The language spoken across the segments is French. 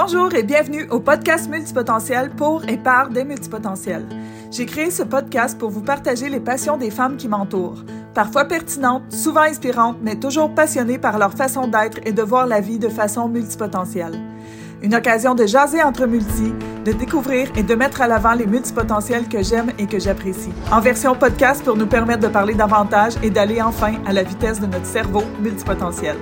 Bonjour et bienvenue au podcast Multipotentiel pour et par des multipotentiels. J'ai créé ce podcast pour vous partager les passions des femmes qui m'entourent. Parfois pertinentes, souvent inspirantes, mais toujours passionnées par leur façon d'être et de voir la vie de façon multipotentielle. Une occasion de jaser entre multi, de découvrir et de mettre à l'avant les multipotentiels que j'aime et que j'apprécie. En version podcast pour nous permettre de parler davantage et d'aller enfin à la vitesse de notre cerveau multipotentiel.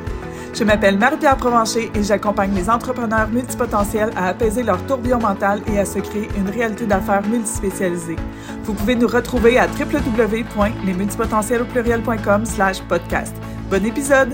Je m'appelle Marie-Pierre Provencher et j'accompagne les entrepreneurs multipotentiels à apaiser leur tourbillon mental et à se créer une réalité d'affaires multispécialisée. Vous pouvez nous retrouver à www.lesmultipotentiels slash podcast. Bon épisode!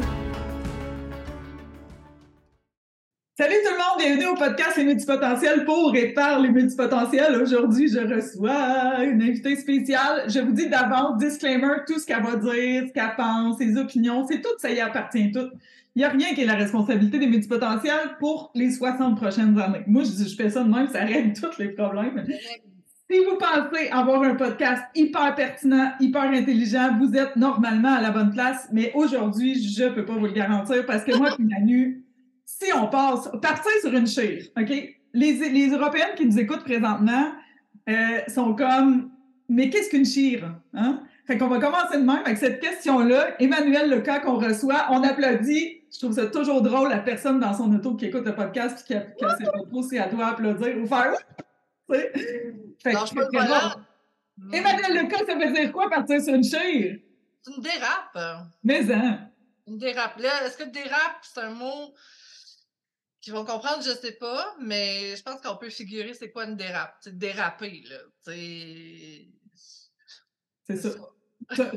Salut tout le monde, bienvenue au podcast Les Multipotentiels pour et par les multipotentiels. Aujourd'hui, je reçois une invitée spéciale. Je vous dis d'avance, disclaimer, tout ce qu'elle va dire, ce qu'elle pense, ses opinions, c'est tout, ça y appartient tout. Il n'y a rien qui est la responsabilité des multipotentiels pour les 60 prochaines années. Moi, je, fais ça de même, ça règle tous les problèmes. Si vous pensez avoir un podcast hyper pertinent, hyper intelligent, vous êtes normalement à la bonne place, mais aujourd'hui, je ne peux pas vous le garantir parce que moi, Manu, si on passe, partir sur une chire, OK? Les, les Européennes qui nous écoutent présentement euh, sont comme, mais qu'est-ce qu'une chire? Hein? Fait qu'on va commencer de même avec cette question-là. Emmanuel Leca qu'on reçoit, on applaudit. Je trouve ça toujours drôle, la personne dans son auto qui écoute le podcast puis qui, a, ses trop si elle doit applaudir ou faire. Fait non, je peux pas Emmanuel Leca, ça veut dire quoi partir sur une chire? C'est une dérape. Mais hein? Une dérape. Là, est-ce que dérape, c'est un mot qu'ils vont comprendre, je sais pas, mais je pense qu'on peut figurer c'est quoi une dérape. C'est déraper, là. C'est. C'est ça.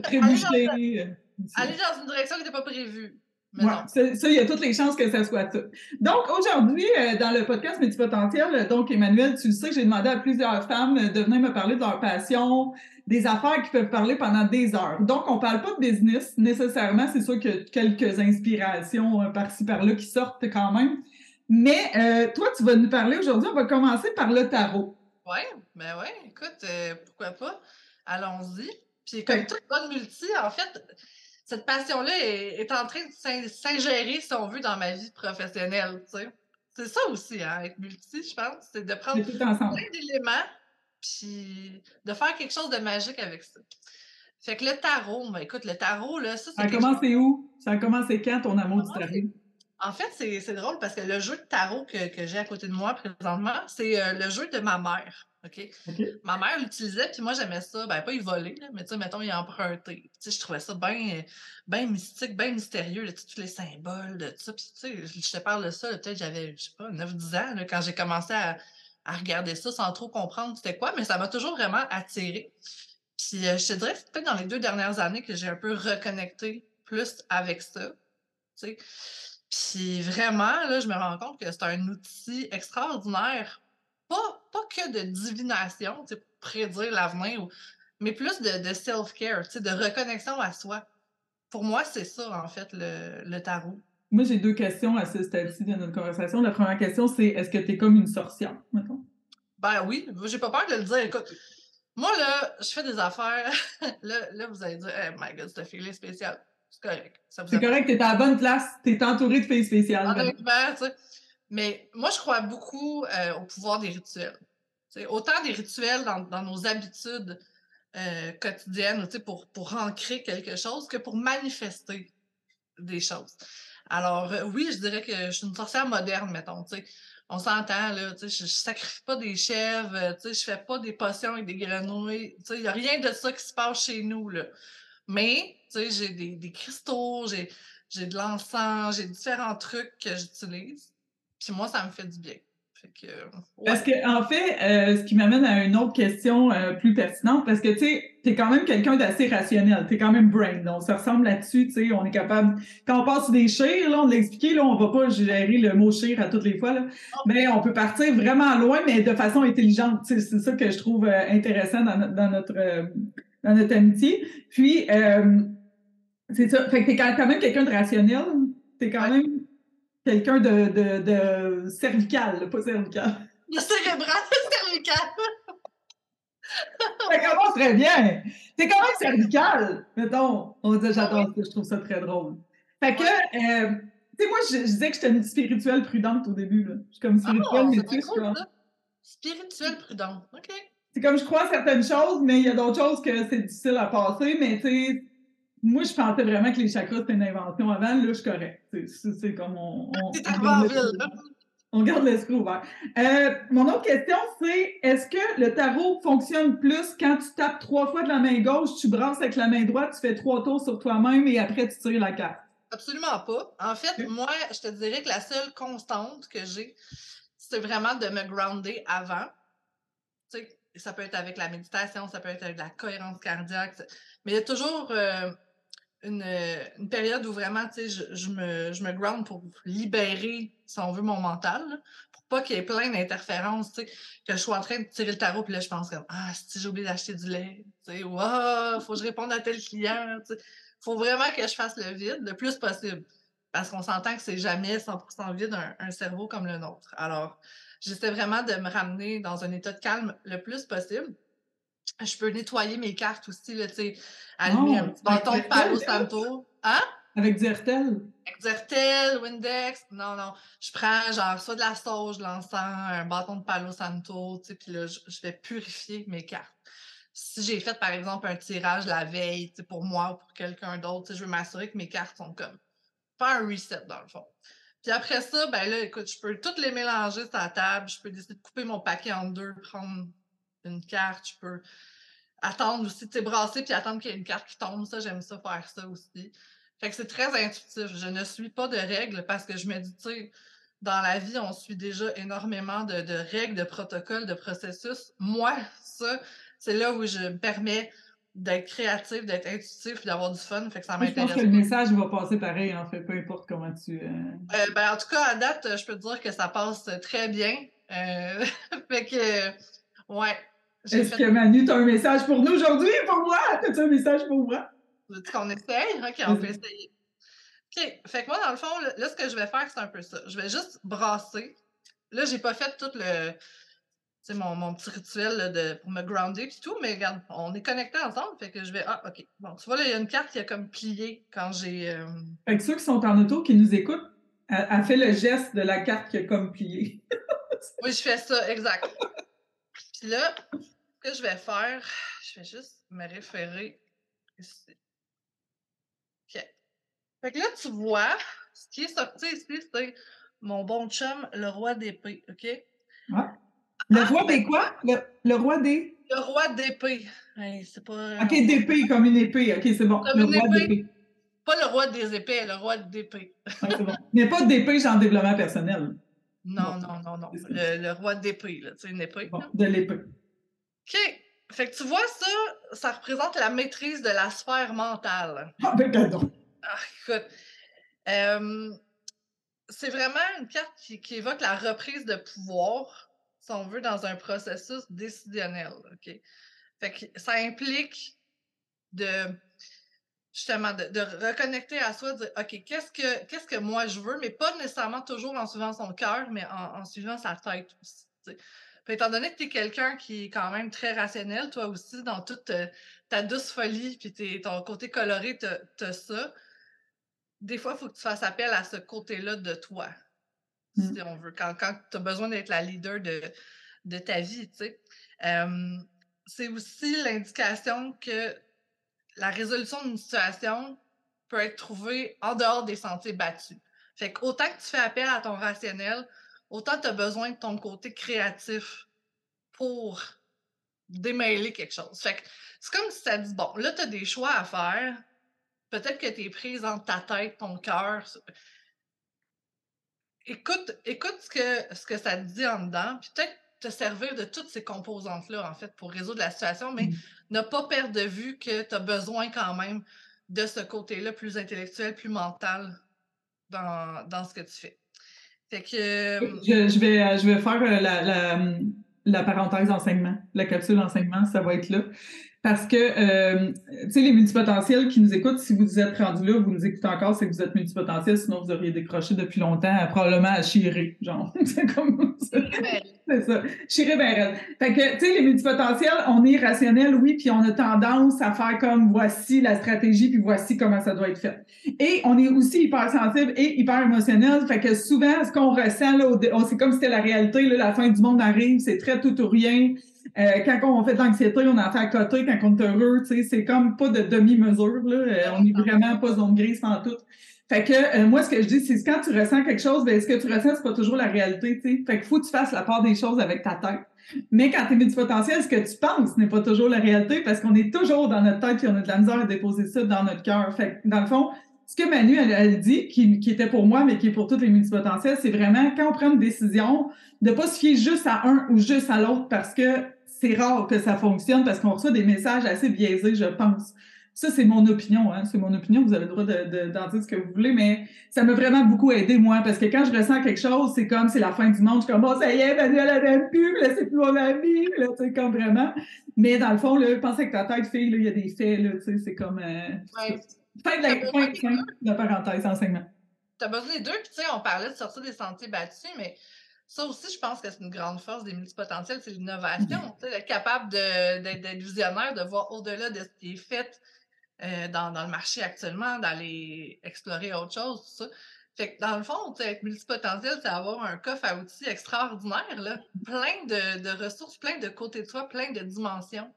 Trébucher. Aller dans une direction qui n'était pas prévue. Ouais, ça, il y a toutes les chances que ça soit ça. Donc, aujourd'hui, euh, dans le podcast Multipotentiel, donc, Emmanuel, tu le sais, j'ai demandé à plusieurs femmes de venir me parler de leur passion, des affaires qui peuvent parler pendant des heures. Donc, on parle pas de business nécessairement. C'est sûr qu'il y a quelques inspirations euh, par-ci, par-là qui sortent quand même. Mais euh, toi, tu vas nous parler aujourd'hui. On va commencer par le tarot. Oui, ben oui. Écoute, pourquoi pas? Allons-y. Puis, comme toute bonne multi, en fait, cette passion-là est, en train de s'ingérer, si on veut, dans ma vie professionnelle. C'est ça aussi, hein, être multi, je pense. C'est de prendre plein d'éléments puis de faire quelque chose de magique avec ça. Fait que le tarot, ben, écoute, le tarot, là, ça, c'est. Ça a commencé où? Ça a commencé quand ton amour du tarot? En fait, c'est drôle parce que le jeu de tarot que, que j'ai à côté de moi présentement, c'est euh, le jeu de ma mère. Ma mère l'utilisait, puis moi, j'aimais ça. Ben, pas y voler, là, mais tu sais, mettons, y emprunter. Tu sais, je trouvais ça bien ben mystique, bien mystérieux, là, tous les symboles de ça. Puis, tu sais, je te parle de ça, peut-être j'avais, je sais pas, 9-10 ans, là, quand j'ai commencé à, à, regarder ça sans trop comprendre c'était quoi, mais ça m'a toujours vraiment attiré. Puis, euh, je te dirais, c'est peut-être dans les deux dernières années que j'ai un peu reconnecté plus avec ça. Tu sais. Puis vraiment, là, je me rends compte que c'est un outil extraordinaire pas, pas que de divination, pour prédire l'avenir, mais plus de, de self-care, de reconnexion à soi. Pour moi, c'est ça, en fait, le, le tarot. Moi, j'ai deux questions à ce stade-ci de notre conversation. La première question, c'est est-ce que tu es comme une sorcière, mettons? Ben oui, j'ai pas peur de le dire. Écoute, moi, là, je fais des affaires. là, là, vous allez dire, hey, my God, cette fille spéciale. C'est correct. C'est correct, t'es à la bonne place. T'es entouré de filles spéciales. Honnêtement, tu sais. Mais moi, je crois beaucoup euh, au pouvoir des rituels. autant des rituels dans, dans nos habitudes euh, quotidiennes pour, pour ancrer quelque chose que pour manifester des choses. Alors, euh, oui, je dirais que je suis une sorcière moderne, mettons. On s'entend, là, je ne sacrifie pas des chèvres, je ne fais pas des potions avec des grenouilles. Il n'y a rien de ça qui se passe chez nous. Là. Mais j'ai des, des cristaux, j'ai de l'encens, j'ai différents trucs que j'utilise. Puis moi, ça me fait du bien. Parce que, en fait, euh, ce qui m'amène à une autre question euh, plus pertinente, parce que, tu sais, t'es quand même quelqu'un d'assez rationnel, t'es quand même brain, donc ça ressemble là-dessus, tu sais, on est capable, quand on passe des chires, là, on l'a expliqué, là, on va pas gérer le mot chire à toutes les fois, là, oh. mais on peut partir vraiment loin, mais de façon intelligente, c'est ça que je trouve euh, intéressant dans, notre, dans notre amitié. Puis, c'est ça, fait que t'es quand même quelqu'un de rationnel, t'es quand même quelqu'un de, de, de, cervical, pas cervical. De cérébral, cervical. ça commence très bien. C'est quand même cervical, mettons. On dire, j'adore ça, je trouve ça très drôle. Fait que, euh, sais, moi, je, disais que j'étais une spirituelle prudente au début. Là. Je suis comme spirituelle, oh, mais tu sais, Spirituelle prudente, OK. C'est comme je crois à certaines choses, mais il y a d'autres choses que c'est difficile à passer, mais tu sais, moi, je pensais vraiment que les chakras, c'était une invention avant. Là, je suis correct. C'est comme on. on, on garde l'esprit ouvert. Euh, mon autre question, c'est est-ce que le tarot fonctionne plus quand tu tapes trois fois de la main gauche, tu brasses avec la main droite, tu fais trois tours sur toi-même et après tu tires la carte? Absolument pas. En fait, moi, je te dirais que la seule constante que j'ai, c'est vraiment de me grounder avant. Tu sais, ça peut être avec la méditation, ça peut être avec la cohérence cardiaque, mais il y a toujours euh, euh, une, période où vraiment, tu sais, je, me, je me ground pour libérer, si on veut, mon mental, pour pas qu'il y ait plein d'interférences, tu sais, que je sois en train de tirer le tarot, puis là, je pense comme, ah, si j'ai oublié d'acheter du lait, tu sais, faut que je réponde à tel client, tu sais. Faut vraiment que je fasse le vide le plus possible. Parce qu'on s'entend que c'est jamais 100% vide un, cerveau comme le nôtre. Alors, j'essaie vraiment de me ramener dans un état de calme le plus possible je peux nettoyer mes cartes aussi, là, tu sais, allumer un petit bâton de Palo Santo. Hein? Avec du Hertel? Avec du Hertel, Windex. Non, non. Je prends genre soit de la sauge, de l'encens, un bâton de Palo Santo, tu sais, puis là, je, vais purifier mes cartes. Si j'ai fait, par exemple, un tirage la veille, tu sais, pour moi ou pour quelqu'un d'autre, tu sais, je veux m'assurer que mes cartes sont comme pas un reset, dans le fond. Puis après ça, ben là, écoute, je peux toutes les mélanger sur la table. Je peux décider de couper mon paquet en deux, prendre une carte, je peux attendre aussi, tu sais, brasser puis attendre qu'il y ait une carte qui tombe. Ça, j'aime ça faire ça aussi. Fait que c'est très intuitif. Je ne suis pas de règles parce que je me dis, tu sais, dans la vie, on suit déjà énormément de, règles, de protocoles, de processus. Moi, ça, c'est là où je me permets d'être créatif, d'être intuitif, d'avoir du fun. Fait que ça m'intéresse. Je pense que le message va passer pareil, en fait, peu importe comment tu. Euh, euh, ben, en tout cas, à date, je peux te dire que ça passe très bien. Euh, fait que, ouais, est-ce que Manu, tu as un message pour nous aujourd'hui pour moi? As-tu un message pour moi? Veux-tu qu'on essaye? OK, on peut essayer. OK. Fait que moi, dans le fond, là, ce que je vais faire, c'est un peu ça. Je vais juste brasser. Là, j'ai pas fait tout le. Tu sais, mon, mon, petit rituel de, pour me grounder et tout, mais regarde, on est connectés ensemble, fait que je vais. Ah, OK. Bon, tu vois, là, il y a une carte qui a comme plié quand j'ai. Euh... Fait que ceux qui sont en auto, qui nous écoutent, a, fait le geste de la carte qui a comme plié. oui, je fais ça, exact. Puis là, que je vais faire, je vais juste me référer ici. OK. Fait que là, tu vois, ce qui est sorti ici, c'est mon bon chum, le roi d'épée, OK? Ouais. Le ah, roi des ben quoi? Le, roi des... Le roi d'épée. c'est pas... OK, d'épée, comme une épée. OK, c'est bon. le roi d'épée. Pas le roi des épées, le roi d'épée. c'est bon. Mais pas d'épée, genre développement personnel. Non, non, non, non. Le, roi d'épée, là, tu sais, une épée. de l'épée. OK. Fait que tu vois, ça, ça représente la maîtrise de la sphère mentale. Ah, ben, pardon. Ah, écoute. c'est vraiment une carte qui, évoque la reprise de pouvoir, si on veut, dans un processus décisionnel. Fait que ça implique de justement de, reconnecter à soi, de dire OK, qu'est-ce que qu'est-ce que moi je veux, mais pas nécessairement toujours en suivant son cœur, mais en, suivant sa tête aussi étant donné que tu es quelqu'un qui est quand même très rationnel, toi aussi, dans toute euh, ta douce folie, puis ton côté coloré, tu as ça, des fois, il faut que tu fasses appel à ce côté-là de toi, si mmh. on veut, quand, tu as besoin d'être la leader de, de ta vie, tu sais. c'est aussi l'indication que la résolution d'une situation peut être trouvée en dehors des sentiers battus. Fait qu'autant que tu fais appel à ton rationnel, autant tu as besoin de ton côté créatif pour démêler quelque chose. Fait que c'est comme si ça dit, bon, là, tu as des choix à faire. Peut-être que tu es prise entre ta tête, ton cœur. Écoute, écoute ce que, ce que ça te dit en dedans, puis peut-être te servir de toutes ces composantes-là, en fait, pour résoudre la situation, mais mmh. ne pas perdre de vue que tu as besoin quand même de ce côté-là plus intellectuel, plus mental dans, dans ce que tu fais. Fait que, je, vais, euh, je vais faire euh, la, la, la parenthèse enseignement, la capsule enseignement, ça va être là. Parce que, euh, tu sais, les multipotentiels qui nous écoutent, si vous êtes rendus là, vous nous écoutez encore, c'est que vous êtes multipotentiels, sinon vous auriez décroché depuis longtemps, probablement à chirer, genre. c'est comme ça. C'est ça. Chirer Fait que, tu sais, les multipotentiels, on est rationnel, oui, puis on a tendance à faire comme voici la stratégie, puis voici comment ça doit être fait. Et on est aussi hyper sensible et hyper émotionnel. Fait que souvent, ce qu'on ressent, là, c'est comme si c'était la réalité, là, la fin du monde arrive, c'est très tout ou rien. Euh, quand on fait de l'anxiété, on en fait à côté. Quand on est heureux, c'est comme pas de demi-mesure. Là. Euh, on n'est vraiment pas zone grise en tout. Fait que euh, moi, ce que je dis, c'est que quand tu ressens quelque chose, ben, ce que tu ressens, c'est pas toujours la réalité. T'sais. Fait qu'il faut que tu fasses la part des choses avec ta tête. Mais quand tu es multipotentiel, ce que tu penses n'est pas toujours la réalité parce qu'on est toujours dans notre tête et on a de la misère à déposer ça dans notre cœur. Fait que, dans le fond, ce que Manu, elle, elle dit, qui, qui, était pour moi, mais qui est pour toutes les multipotentiels, c'est vraiment quand on prend une décision, de pas se fier juste à un ou juste à l'autre parce que c'est rare que ça fonctionne parce qu'on reçoit des messages assez biaisés, je pense. Ça, c'est mon opinion, hein. c'est mon opinion, vous avez le droit d'en de, dire ce que vous voulez, mais ça m'a vraiment beaucoup aidé, moi, parce que quand je ressens quelque chose, c'est comme c'est la fin du monde, je suis comme, bon, ça y est, Manuel, elle aime plus, là, c'est plus mon ami, là, tu sais, comme vraiment. Mais dans le fond, là, pense avec ta tête, fille, là, il y a des faits, là, tu sais, c'est comme... Euh, ouais. Fin de la fin, fin de parenthèse, enseignement. T'as besoin des deux, puis tu sais, on parlait de sortir des sentiers battus, mais ça aussi, je pense que c'est une grande force des multipotentiels, c'est l'innovation. Sais, être capable d'être visionnaire, de voir au-delà de ce qui est fait euh, dans, dans, le marché actuellement, d'aller explorer autre chose, tout ça. Fait que dans le fond, être multipotentiel, c'est avoir un coffre à outils extraordinaire, là, plein de, de, ressources, plein de côtés de toi, plein de dimensions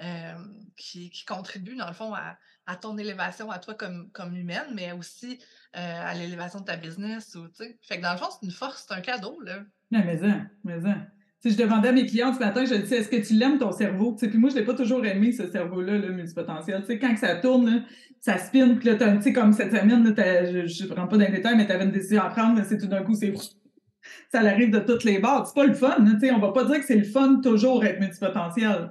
euh, qui, qui, contribuent, dans le fond, à, à, ton élévation à toi comme, comme humaine, mais aussi euh, à l'élévation de ta business. Ou, fait que dans le fond, c'est une force, c'est un cadeau. Là. Mais ça, mais ça. Si je demandais à mes clients ce matin, je disais, est-ce que tu l'aimes ton cerveau? Puis moi, je l'ai pas toujours aimé, ce cerveau-là, le multipotentiel. quand ça tourne, ça spin, puis là, tu sais, comme cette semaine, je ne rentre pas dans les mais tu avais une décision à prendre, c'est tout d'un coup, c'est ça arrive de toutes les bords. C'est pas le fun, tu sais, on va pas dire que c'est le fun toujours être multipotentiel.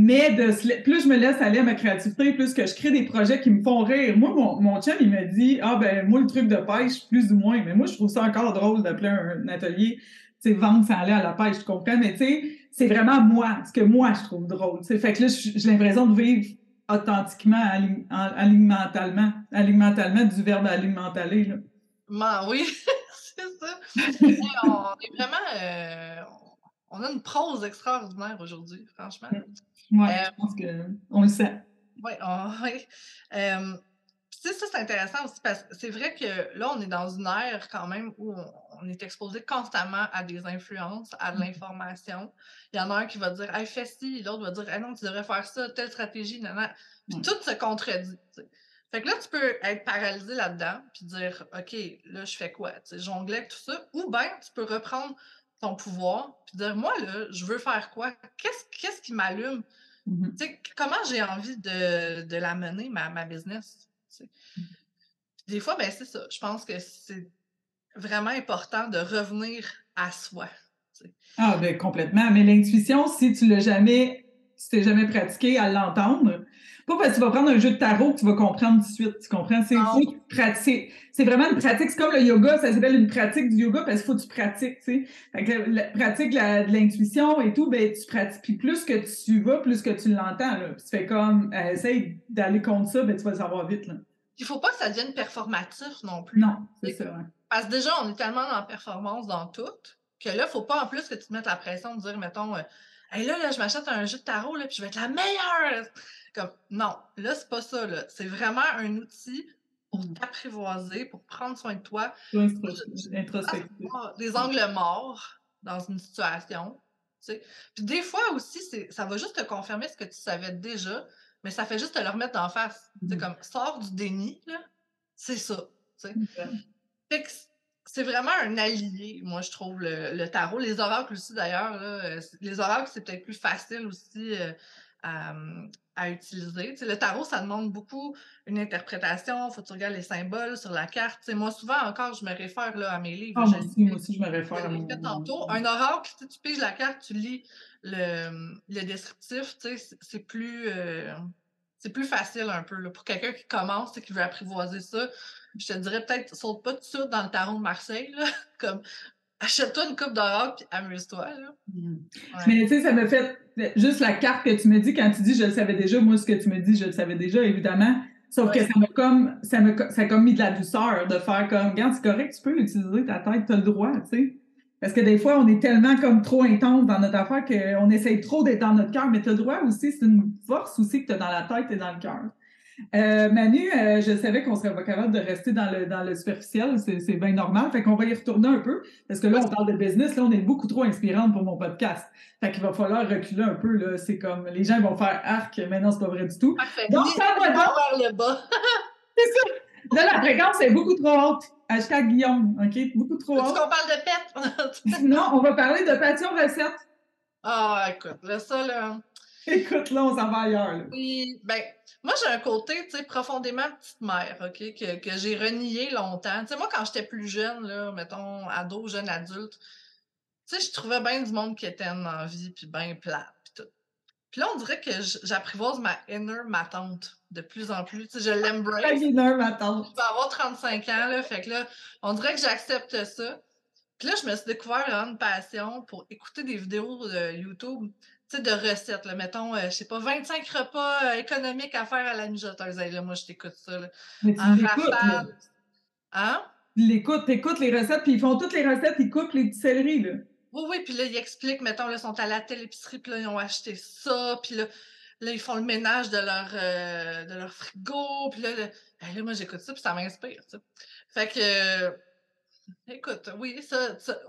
Mais de, plus je me laisse aller à ma créativité, plus que je crée des projets qui me font rire. Moi, mon, mon chum, il me dit Ah, ben, moi, le truc de pêche, plus ou moins. Mais moi, je trouve ça encore drôle d'appeler un, atelier, tu sais, vendre sans aller à la pêche, tu comprends? Mais tu sais, c'est vraiment moi, ce que moi, je trouve drôle. T'sais. Fait que là, j'ai l'impression de vivre authentiquement, alimentalement, alimentalement, du verbe alimentaler. Là. oui, c'est ça. on est vraiment. Euh, on a une prose extraordinaire aujourd'hui, franchement. Mm. Oui, je pense qu'on le sait. Oui, oui. Euh, tu sais, ça, c'est intéressant aussi parce que c'est vrai que là, on est dans une ère quand même où on, est exposé constamment à des influences, à de l'information. Il y en a un qui va dire Hey, fais ci, l'autre va dire Hey, non, tu devrais faire ça, telle stratégie, non. Puis mm. tout se contredit. Fait que là, tu peux être paralysé là-dedans, puis dire OK, là, je fais quoi? Jongler tout ça. Ou bien, tu peux reprendre ton pouvoir, puis dire Moi, là, je veux faire quoi? Qu'est-ce qu'est-ce qui m'allume? Mmh comment j'ai envie de, de, la mener, ma, ma business? Mmh. Des fois, ben, c'est ça. Je pense que c'est vraiment important de revenir à soi. Ah, ben complètement. Mais l'intuition, si tu l'as jamais, si tu jamais pratiqué à l'entendre, pas parce que tu vas prendre un jeu de tarot que tu vas comprendre tout de suite. Tu comprends? C'est faut pratiquer. C'est vraiment une pratique. C'est comme le yoga, ça s'appelle une pratique du yoga parce qu'il faut que tu pratiques, tu sais. Fait que la, pratique de l'intuition et tout, ben tu pratiques. Puis plus que tu vas, plus que tu l'entends. Puis tu fais comme euh, essaye d'aller contre ça, ben tu vas le savoir vite. Là. Il faut pas que ça devienne performatif non plus. Non, c'est ça. Parce que déjà, on est tellement dans performance dans tout que là, il faut pas en plus que tu te mettes la pression de dire, mettons, euh, hey, là, là, je m'achète un jeu de tarot, là, puis je vais être la meilleure. Comme, non, là, c'est pas ça. C'est vraiment un outil pour mmh. t'apprivoiser, pour prendre soin de toi. Des angles morts dans une situation. Puis des fois aussi, ça va juste te confirmer ce que tu savais déjà, mais ça fait juste te le remettre en face. C'est mmh. comme, sors du déni, c'est ça. C'est vraiment un allié, moi, je trouve, le, tarot. Les oracles aussi, d'ailleurs. Euh, les oracles, c'est peut-être plus facile aussi euh, à, utiliser. le tarot, ça demande beaucoup une interprétation. Il faut que tu regardes les symboles sur la carte. moi, souvent encore, je me réfère là, à mes livres. Ah, moi, aussi, je me réfère à mes livres. Un oracle, tu piges la carte, tu lis le, le descriptif, c'est plus, euh, c'est plus facile un peu. Là, pour quelqu'un qui commence et qui veut apprivoiser ça, je te dirais peut-être saute pas tout suite dans le tarot de Marseille. Là, comme achète-toi une coupe d'or puis amuse-toi. Mmh. Mais tu sais, ça me fait juste la carte que tu me dis quand tu dis je le savais déjà. Moi, ce que tu me dis, je le savais déjà, évidemment. Sauf que ça m'a comme, ça m'a, ça a comme mis de la douceur de faire comme, regarde, c'est correct, tu peux utiliser ta tête, tu as le droit, tu sais. Parce que des fois, on est tellement comme trop intense dans notre affaire qu'on essaye trop d'être dans notre cœur, mais tu as le droit aussi, c'est une force aussi que tu as dans la tête et dans le cœur. Euh, Manu, euh, je savais qu'on serait pas capable de rester dans le, dans le superficiel, c'est bien normal. Fait qu'on va y retourner un peu, parce que là, on parle de business, là, on est beaucoup trop inspirante pour mon podcast. Fait qu'il va falloir reculer un peu, là. C'est comme, les gens vont faire arc, mais non, c'est pas vrai du tout. Parfait. Donc, ça va vers le bas. c'est ça. Là, la fréquence est beaucoup trop haute. Hashtag Guillaume, OK? Beaucoup trop haute. Est-ce qu'on parle de pète? non, on va parler de passion recette. Ah, écoute, là, ça, là. Écoute, là, on s'en va ailleurs. Là. Oui, ben, moi, j'ai un côté, tu sais, profondément petite mère, OK, que, que j'ai renié longtemps. Tu sais, moi, quand j'étais plus jeune, là, mettons, ado, jeune adulte, tu sais, je trouvais bien du monde qui était en vie, puis bien plat, puis tout. Puis là, on dirait que j'apprivoise ma inner ma tante de plus en plus. Tu sais, je l'embrace. inner ma tante. Je vais avoir 35 ans, là, fait que là, on dirait que j'accepte ça. Puis là, je me suis découvert une passion pour écouter des vidéos de YouTube sais, de recettes, là, mettons, euh, je sais pas, 25 repas euh, économiques à faire à la mijoteuse. là, moi, je t'écoute ça. Là. Mais tu en rafale. Hein? Tu l'écoutes, t'écoutes les recettes, puis ils font toutes les recettes, ils coupent les petits céleris, là. Oui, oui, puis là, ils expliquent, mettons, là, ils sont à la telle épicerie, puis là, ils ont acheté ça, puis là, là, ils font le ménage de leur, euh, de leur frigo, puis là, ben là, moi, j'écoute ça, puis ça m'inspire. Fait que Écoute, oui, ça,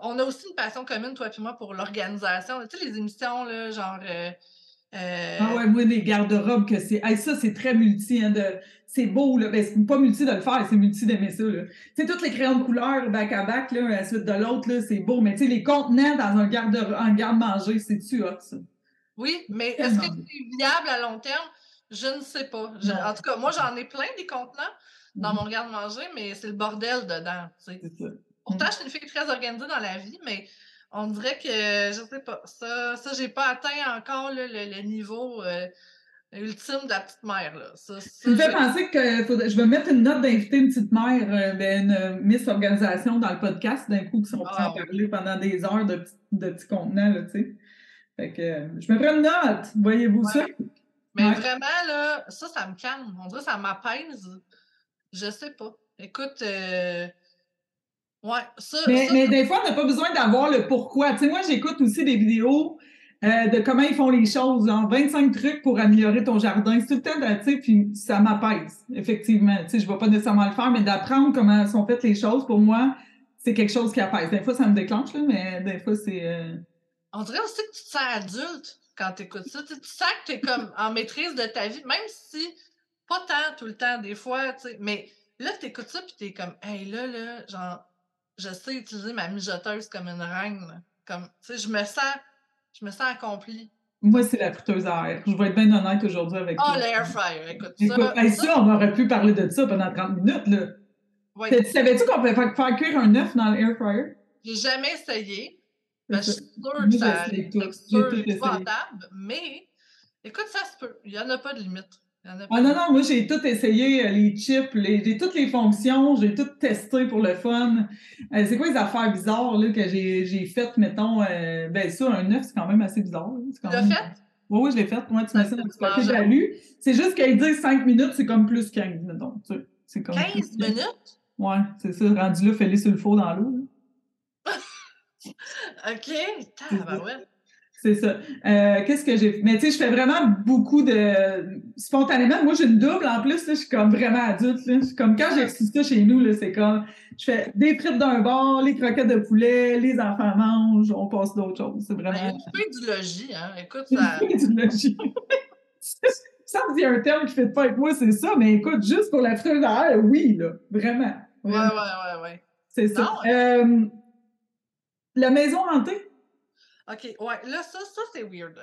on a aussi une passion commune, toi et moi, pour l'organisation. Tu sais, les émissions, là, genre. Euh, euh Ah ouais, moi, les garde-robes, que c'est. ça, c'est très multi, hein, de... c'est beau, là. Ben, c'est pas multi de le faire, c'est multi d'aimer ça, là. Tu sais, toutes les crayons de couleur, back à back, là, à la suite de l'autre, là, c'est beau. Mais tu sais, les contenants dans un garde-manger, c'est-tu hot, ça? Oui, mais est-ce que c'est viable à long terme? Je ne sais pas. en tout cas, moi, j'en ai plein des contenants dans mm-hmm. mon garde-manger, mais c'est le bordel dedans. C'est ça. Pourtant, je suis une fille très organisée dans la vie, mais on dirait que, je sais pas, ça, ça j'ai pas atteint encore le, niveau euh, ultime de la petite mère. Là. Ça, me fait penser que je vais mettre une note d'inviter une petite mère, euh, ben, une euh, Miss Organisation dans le podcast, d'un coup, qui sont ah, parler pendant des heures de, de petits contenants, tu sais. Fait que je me prends une note, voyez-vous ça? Mais vraiment, là, ça, ça me calme. On dirait que ça m'apaise. Je sais pas. Écoute, Ouais, ça, mais, des fois, on n'a pas besoin d'avoir le pourquoi. Tu sais, moi, j'écoute aussi des vidéos euh, de comment ils font les choses. 25 trucs pour améliorer ton jardin. C'est tout le temps, tu sais, puis ça m'apaise, effectivement. Tu sais, je ne vais pas nécessairement le faire, mais d'apprendre comment sont faites les choses, pour moi, c'est quelque chose qui apaise. Des fois, ça me déclenche, là, mais des fois, c'est... Euh, on dirait aussi que tu te sens adulte quand tu écoutes ça. Tu, sens que tu es comme en maîtrise de ta vie, même si pas tant tout le temps, des fois, tu sais, mais là, tu écoutes ça, puis tu es comme, hey, là, là, genre je sais utiliser ma mijoteuse comme une reine. Comme, tu sais, je me sens, je me sens accomplie. Moi, c'est la friteuse à air. Je vais être bien honnête aujourd'hui avec toi. Oh, l'air fryer, écoute. écoute ça, on aurait pu parler de ça pendant 30 minutes, là. Oui. Savais-tu qu'on pouvait faire, cuire un œuf dans l'air fryer? J'ai jamais essayé. Ben, je suis sûre que ça a une texture épouvantable, mais écoute, ça se peut. Il n'y en a pas de limite. Ah non, non, moi j'ai tout essayé, euh, les chips, j'ai toutes les fonctions, j'ai tout testé pour le fun. Euh, c'est quoi les affaires bizarres là, que j'ai faites, mettons, euh, ben ça, un œuf, c'est quand même assez bizarre. Tu l'as fait? Oui, oui, je l'ai fait. Moi, tu m'as dit que j'ai lu. C'est juste qu'ils disent 5 minutes, c'est comme plus 15, mettons. C'est comme 15 minutes? Ouais, c'est ça. Rendu là, fais-les sur le four dans l'eau. OK. ouais. C'est ça. Euh, qu'est-ce que j'ai Mais tu sais, je fais vraiment beaucoup de. Spontanément, moi, j'ai une double en plus. Là, je suis comme vraiment adulte. Là. Comme quand j'ai ça chez nous, c'est comme. Je fais des frites d'un bord, les croquettes de poulet, les enfants mangent, on passe d'autres choses. C'est vraiment. Ben, y du logis, hein. Écoute, ça. du logis. ça me dit un terme qui fait pas avec moi, c'est ça. Mais écoute, juste pour la frite d'air, oui, là. Vraiment. Ouais, ouais, ouais, ouais. C'est ça. Euh, la maison hantée? OK, ouais, là, ça, ça c'est weird.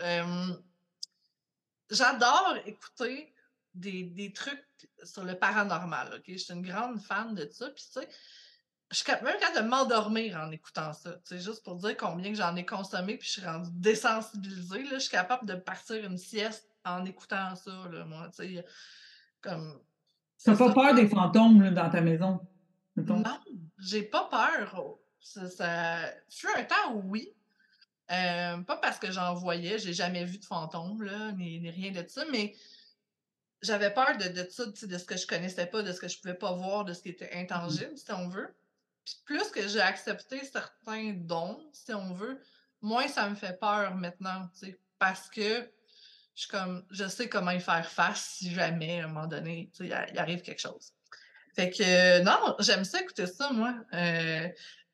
J'adore écouter des, des, trucs sur le paranormal, OK? Je suis une grande fan de ça. Puis, tu sais, je suis même capable de m'endormir en écoutant ça. Tu sais, juste pour dire combien que j'en ai consommé, puis je suis rendue désensibilisée. Là, je suis capable de partir une sieste en écoutant ça, là, moi. Tu sais, comme. T'as pas peur des fantômes là, dans ta maison? Non, j'ai pas peur. Ça, ça... fut un temps où oui. Euh, pas parce que j'en voyais, j'ai jamais vu de fantômes, là, ni, ni rien de ça, mais j'avais peur de, de ça, de ce que je connaissais pas, de ce que je pouvais pas voir, de ce qui était intangible, si on veut. Puis plus que j'ai accepté certains dons, si on veut, moins ça me fait peur maintenant, parce que je comme je sais comment y faire face si jamais à un moment donné, il arrive quelque chose. Fait que non, j'aime ça écouter ça, moi. Euh,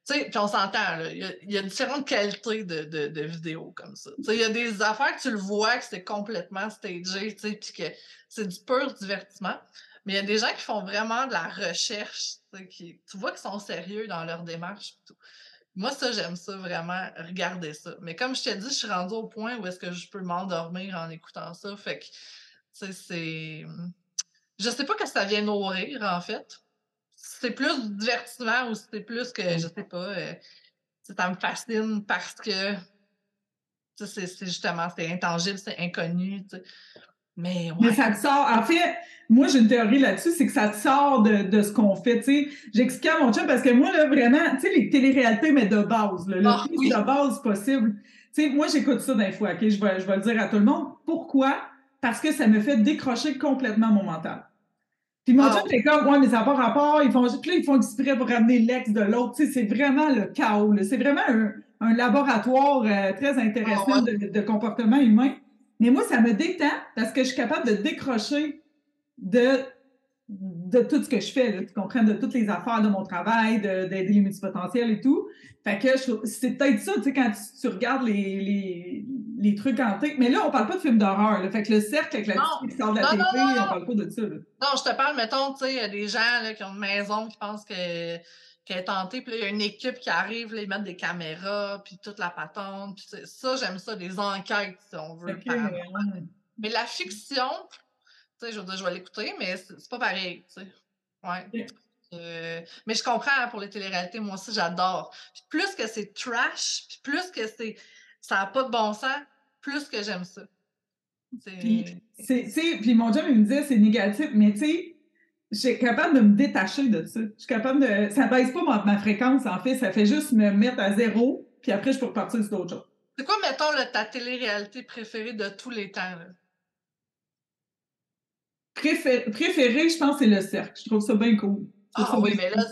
tu sais, puis on s'entend, il y, a différentes qualités de, de, vidéos comme ça. Tu sais, il y a des affaires que tu le vois que c'est complètement stagé, tu sais, puis que c'est du pur divertissement. Mais il y a des gens qui font vraiment de la recherche, tu vois qu'ils sont sérieux dans leur démarche. Tout. Moi, ça, j'aime ça vraiment, regarder ça. Mais comme je t'ai dit, je suis rendue au point où est-ce que je peux m'endormir en écoutant ça. Fait que, tu sais, c'est. Je sais pas que ça vient nourrir, en fait. C'est plus du divertissement ou c'est plus que, je sais pas, euh, ça me fascine parce que c'est justement, c'est intangible, c'est inconnu. Mais, Mais ça te sort. En fait, moi, j'ai une théorie là-dessus, c'est que ça te sort de, de ce qu'on fait. Tu sais, j'expliquais à mon chum parce que moi, là, vraiment, tu sais, les téléréalités, mais de base, le ah, plus de base possible. Tu sais, moi, j'écoute ça d'un fois, OK? Je vais, je vais le dire à tout le monde. Pourquoi? Parce que ça me fait décrocher complètement mon mental. Puis mon ah. chum fait comme, ouais, mais ça n'a pas rapport. Ils font, puis là, ils font exprès pour ramener l'ex de l'autre. Tu sais, c'est vraiment le chaos. C'est vraiment un, un laboratoire euh, très intéressant ah, de, de comportement humain. Mais moi, ça me détend parce que je suis capable de décrocher de, de tout ce que je fais. tu comprends? De toutes les affaires de mon travail, d'aider les multipotentiels et tout. Fait que c'est peut-être ça, tu sais, quand tu, regardes les, les, les, trucs hantés. Mais là, on parle pas de films d'horreur. Fait que le cercle avec la petite qui sort de la télé, on parle pas de ça. Là. Non, je te parle, mettons, tu sais, il y a des gens là, qui ont une maison qui pensent que qui est tentée, puis il y a une équipe qui arrive, ils mettent des caméras, puis toute la patente. Puis ça, j'aime ça, des enquêtes, si on veut. Mais la fiction, tu sais, je veux dire, je vais l'écouter, mais c'est pas pareil, tu sais. Ouais. Euh, mais je comprends pour les téléréalités, moi aussi, j'adore. plus que c'est trash, puis plus que c'est ça n'a pas de bon sens, plus que j'aime ça. Puis, puis mon job, il me disait c'est négatif, mais tu sais, je suis capable de me détacher de ça. Je suis capable de. Ça baisse pas ma, fréquence, en fait. Ça fait juste me mettre à zéro, puis après, je peux repartir sur d'autres choses. C'est quoi, mettons, ta télé-réalité préférée de tous les temps? Là? Préféré, je pense, c'est le cercle. Je trouve ça bien cool. Ah oui, mais là,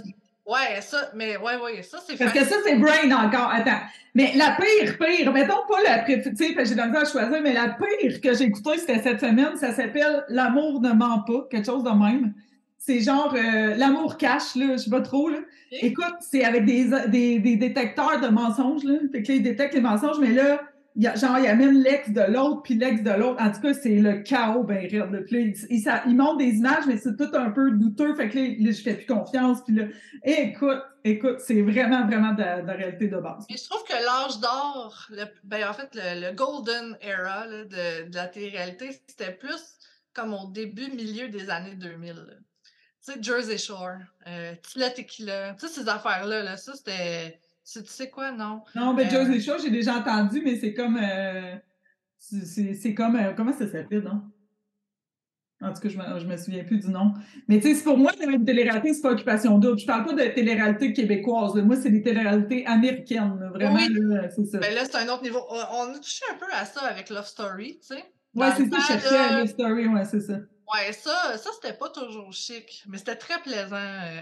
ouais, ça, mais ouais, ouais, ça, c'est Parce que ça, c'est brain encore. Attends. Mais la pire, pire, mettons pas la sais, j'ai dans à choisir, mais la pire que j'ai écoutée, c'était cette semaine, ça s'appelle L'amour ne ment pas, quelque chose de même. C'est genre euh, l'amour cache, là, je sais pas trop. Là. Écoute, c'est avec des, des, des, détecteurs de mensonges. Là. Fait que là, ils détectent les mensonges, mais là, y a, genre, il amène l'ex de l'autre, puis l'ex de l'autre. En tout cas, c'est le chaos, ben raide. Puis là, il, montre des images, mais c'est tout un peu douteux. Fait que là, je fais plus confiance. Puis là, écoute, écoute, c'est vraiment, vraiment de, la réalité de base. Et je trouve que l'âge d'or, ben, en fait, le, golden era là, de, de, la télé-réalité, c'était plus comme au début, milieu des années 2000. Tu sais, Jersey Shore, euh, Tila Tequila, tu sais, ces affaires-là, là, ça, c'était. Tu sais quoi, non? Non, mais euh, Jersey Shore, j'ai déjà entendu, mais c'est comme. Euh, c'est comme. Euh, comment ça s'appelle, non? En tout cas, je me, je me souviens plus du nom. Mais tu sais, pour moi, une télé-réalité, c'est pas occupation double. Je parle pas de télé-réalité québécoise. Moi, c'est des télé-réalités américaines. Vraiment, c'est ça. Mais là, c'est un autre niveau. On a touché un peu à ça avec Love Story, tu sais. Ouais, c'est ça, je cherchais Love Story, ouais, c'est ça. Ouais, ça, ça c'était pas toujours chic, mais c'était très plaisant euh.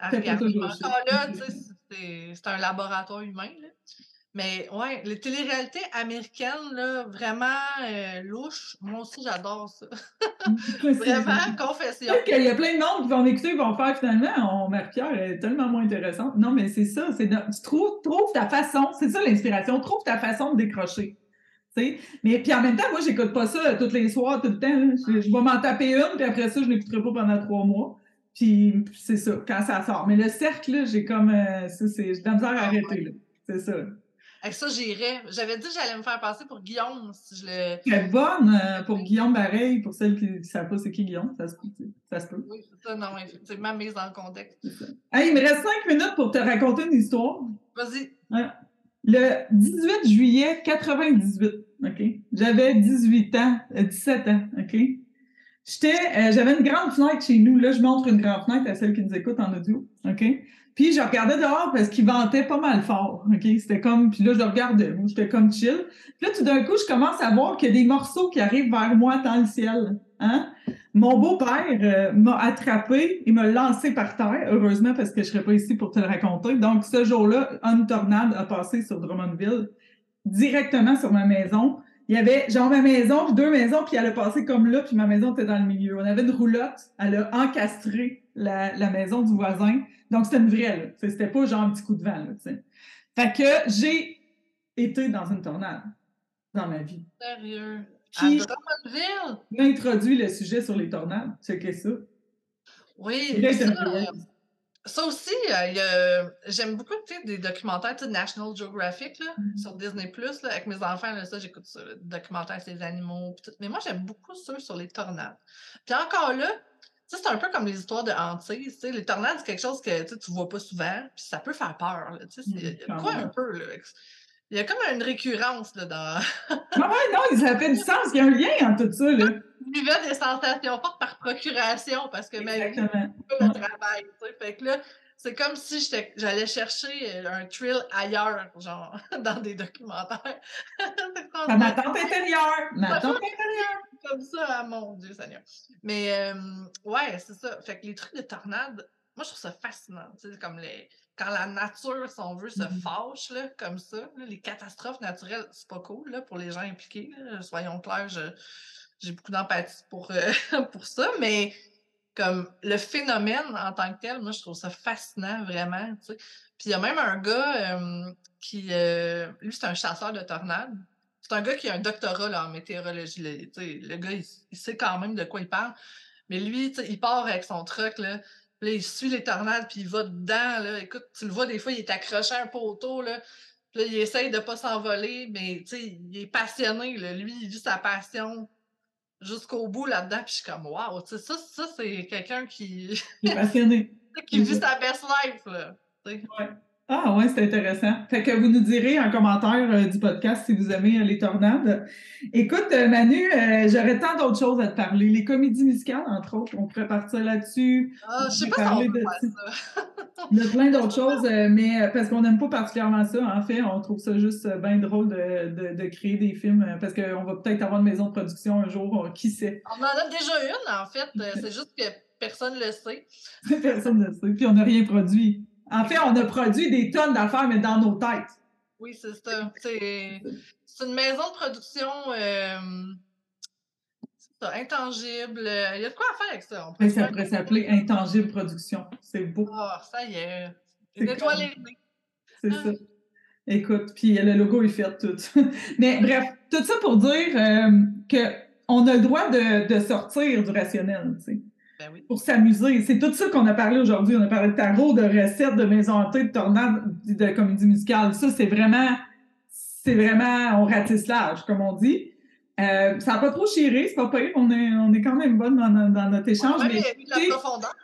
Encore là, c'est un laboratoire humain. Là. Mais ouais, les téléréalités américaines, là, vraiment euh, louches, moi aussi j'adore ça. vraiment, confession. Il y a plein de monde qui vont écouter et vont faire finalement, on Marie-Pierre est tellement moins intéressante. Non, mais c'est ça, c'est tu trouves, trouves ta façon, c'est ça l'inspiration, trouve ta façon de décrocher. Mais puis en même temps, moi, j'écoute pas ça tous les soirs, tout le temps. Je, vais m'en taper une, puis après ça, je n'écouterai pas pendant trois mois. Puis c'est ça, quand ça sort. Mais le cercle, j'ai comme. Euh, ça, c'est, j'ai de la misère à ah, arrêter. C'est ça. Avec ça, j'irais. J'avais dit que j'allais me faire passer pour Guillaume si je le. Très bonne euh, pour Guillaume pareil, pour celles qui ne savent pas c'est qui Guillaume, ça se peut. Ça se peut. Oui, c'est ça, non, effectivement, mise dans le contexte. il me reste cinq minutes pour te raconter une histoire. Vas-y. Le 18 juillet 98, OK? J'avais 18 ans, 17 euh, ans, OK? J'étais, j'avais une grande fenêtre chez nous. Là, je montre une grande fenêtre à celles qui nous écoutent en audio. OK? Puis je regardais dehors parce qu'il ventait pas mal fort. OK? C'était comme. Puis là, je le regardais. J'étais comme chill. Puis là, tout d'un coup, je commence à voir qu'il y a des morceaux qui arrivent vers moi dans le ciel. Hein? Mon beau-père euh, m'a attrapé et m'a lancé par terre, heureusement parce que je serais pas ici pour te le raconter. Donc, ce jour-là, une tornade a passé sur Drummondville, directement sur ma maison. Il y avait genre ma maison, puis deux maisons, puis elle a passé comme là, puis ma maison était dans le milieu. On avait une roulotte, elle a encastré la, la maison du voisin. Donc, c'était une vraie, là. C'était pas genre un petit coup de vent, là, sais. Fait que j'ai été dans une tornade dans ma vie. Sérieux? Qui introduit le sujet sur les tornades. C'est ça. Oui, ça, ça, aussi, euh, j'aime beaucoup des documentaires de National Geographic là, mm-hmm. sur Disney Plus. Avec mes enfants, là, ça, j'écoute ça, le documentaire sur les animaux. Tout. Mais moi, j'aime beaucoup ceux sur les tornades. Puis encore là, c'est un peu comme les histoires de hantises. Les tornades, c'est quelque chose que tu ne vois pas souvent, puis ça peut faire peur. C'est mm-hmm. quoi un peu? Là, il y a comme une récurrence là, dans. ah ouais, non, ça fait du sens. Il y a un lien entre tout ça. Là. Je vivais des sensations fortes par procuration parce que même le travail. Tu sais. Fait que là, c'est comme si j'allais chercher euh, un thrill ailleurs, genre, dans des documentaires. à ma tante intérieure! Ma tante intérieure! Comme ça, ah, mon Dieu Seigneur. Mais, euh, ouais, c'est ça. Fait que les trucs de tornade, moi, je trouve ça fascinant. Tu sais, comme les quand la nature, si on veut, se mmh fâche là, comme ça, les catastrophes naturelles, c'est pas cool là, pour les gens impliqués. Soyons clairs, j'ai beaucoup d'empathie pour, euh, pour ça, mais comme le phénomène en tant que tel, moi, je trouve ça fascinant, vraiment. Puis il y a même un gars qui, euh, lui, c'est un chasseur de tornades. C'est un gars qui a un doctorat là, en météorologie. le gars, il, il, sait quand même de quoi il parle. Mais lui, il part avec son truc, là, Là, il suit les tornades, puis il va dedans. Là. Écoute, tu le vois, des fois, il est accroché à un poteau. Là. Puis là, il essaye de ne pas s'envoler, mais il est passionné. Là. Lui, il vit sa passion jusqu'au bout là-dedans. Puis je suis comme, waouh, ça, ça c'est quelqu'un qui. Passionné. qui vit sa best life. Là. Ouais. Ah ouais, c'est intéressant. Fait que vous nous direz en commentaire euh, du podcast si vous aimez euh, les tornades. Écoute, euh, Manu, j'aurais tant d'autres choses à te parler. Les comédies musicales, entre autres, on pourrait partir là-dessus. Ah, je sais pas parler de ça. Il y a plein d'autres choses, mais parce qu'on n'aime pas particulièrement ça. En fait, on trouve ça juste bien drôle de, de, créer des films parce qu'on va peut-être avoir une maison de production un jour, qui sait. On en a déjà une, en fait. C'est juste que personne ne le sait. personne ne le sait. Puis on n'a rien produit. En fait, on a produit des tonnes d'affaires, mais dans nos têtes. Oui, c'est ça. C'est une maison de production euh, intangible. Il y a de quoi faire avec ça. On ça pourrait s'appeler Intangible Production. C'est beau. Ah, ça y est. Une étoile C'est ça. Écoute, puis le logo est fait tout. mais bref, tout ça pour dire euh, qu'on a le droit de, de sortir du rationnel. Tu sais. Ben pour s'amuser. C'est tout ça qu'on a parlé aujourd'hui. On a parlé de tarot, de recettes, de maison hantée, de tornade, de comédie musicale. Ça, c'est vraiment, c'est vraiment, on ratisse l'âge, comme on dit. Euh, ça n'a pas trop chiré, c'est pas pire. On est, on est quand même bonne dans, dans notre échange. Ouais, mais, il y a de la profondeur.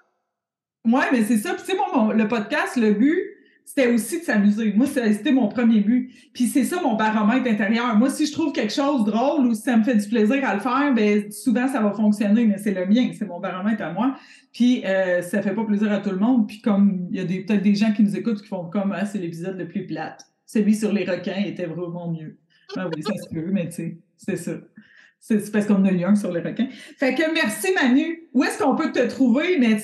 Oui, mais c'est ça. Puis, tu sais, bon, le podcast, le but, c'était aussi de s'amuser. Moi, c'était mon premier but. Puis c'est ça mon baromètre intérieur. Moi, si je trouve quelque chose drôle ou si ça me fait du plaisir à le faire, ben souvent ça va fonctionner, mais c'est le mien, c'est mon baromètre à moi. Puis euh, ça fait pas plaisir à tout le monde. Puis comme il y a peut-être des gens qui nous écoutent qui font comme ah, c'est l'épisode le plus plate. Celui sur les requins était vraiment mieux. Ah oui, ça se peut, mais tu sais, c'est ça. C'est parce qu'on a eu un sur les requins. Fait que merci Manu. Où est-ce qu'on peut te trouver? Mais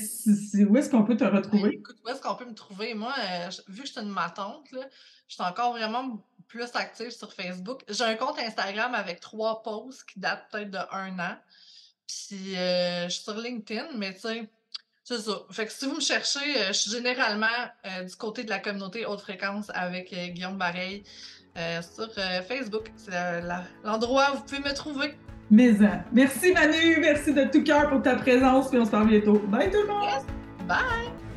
où est-ce qu'on peut te retrouver? Écoute, où est-ce qu'on peut me trouver? Moi, euh, vu que je suis une matante, je suis encore vraiment plus active sur Facebook. J'ai un compte Instagram avec trois posts qui datent peut-être de un an. Puis euh, je suis sur LinkedIn, mais tu sais, c'est ça. Fait que si vous me cherchez, euh, je suis généralement du côté de la communauté haute fréquence avec Guillaume Bareil. Sur Facebook. C'est l'endroit où vous pouvez me trouver. Mais merci Manu, merci de tout cœur pour ta présence, et on se parle bientôt. Bye tout le monde! Bye!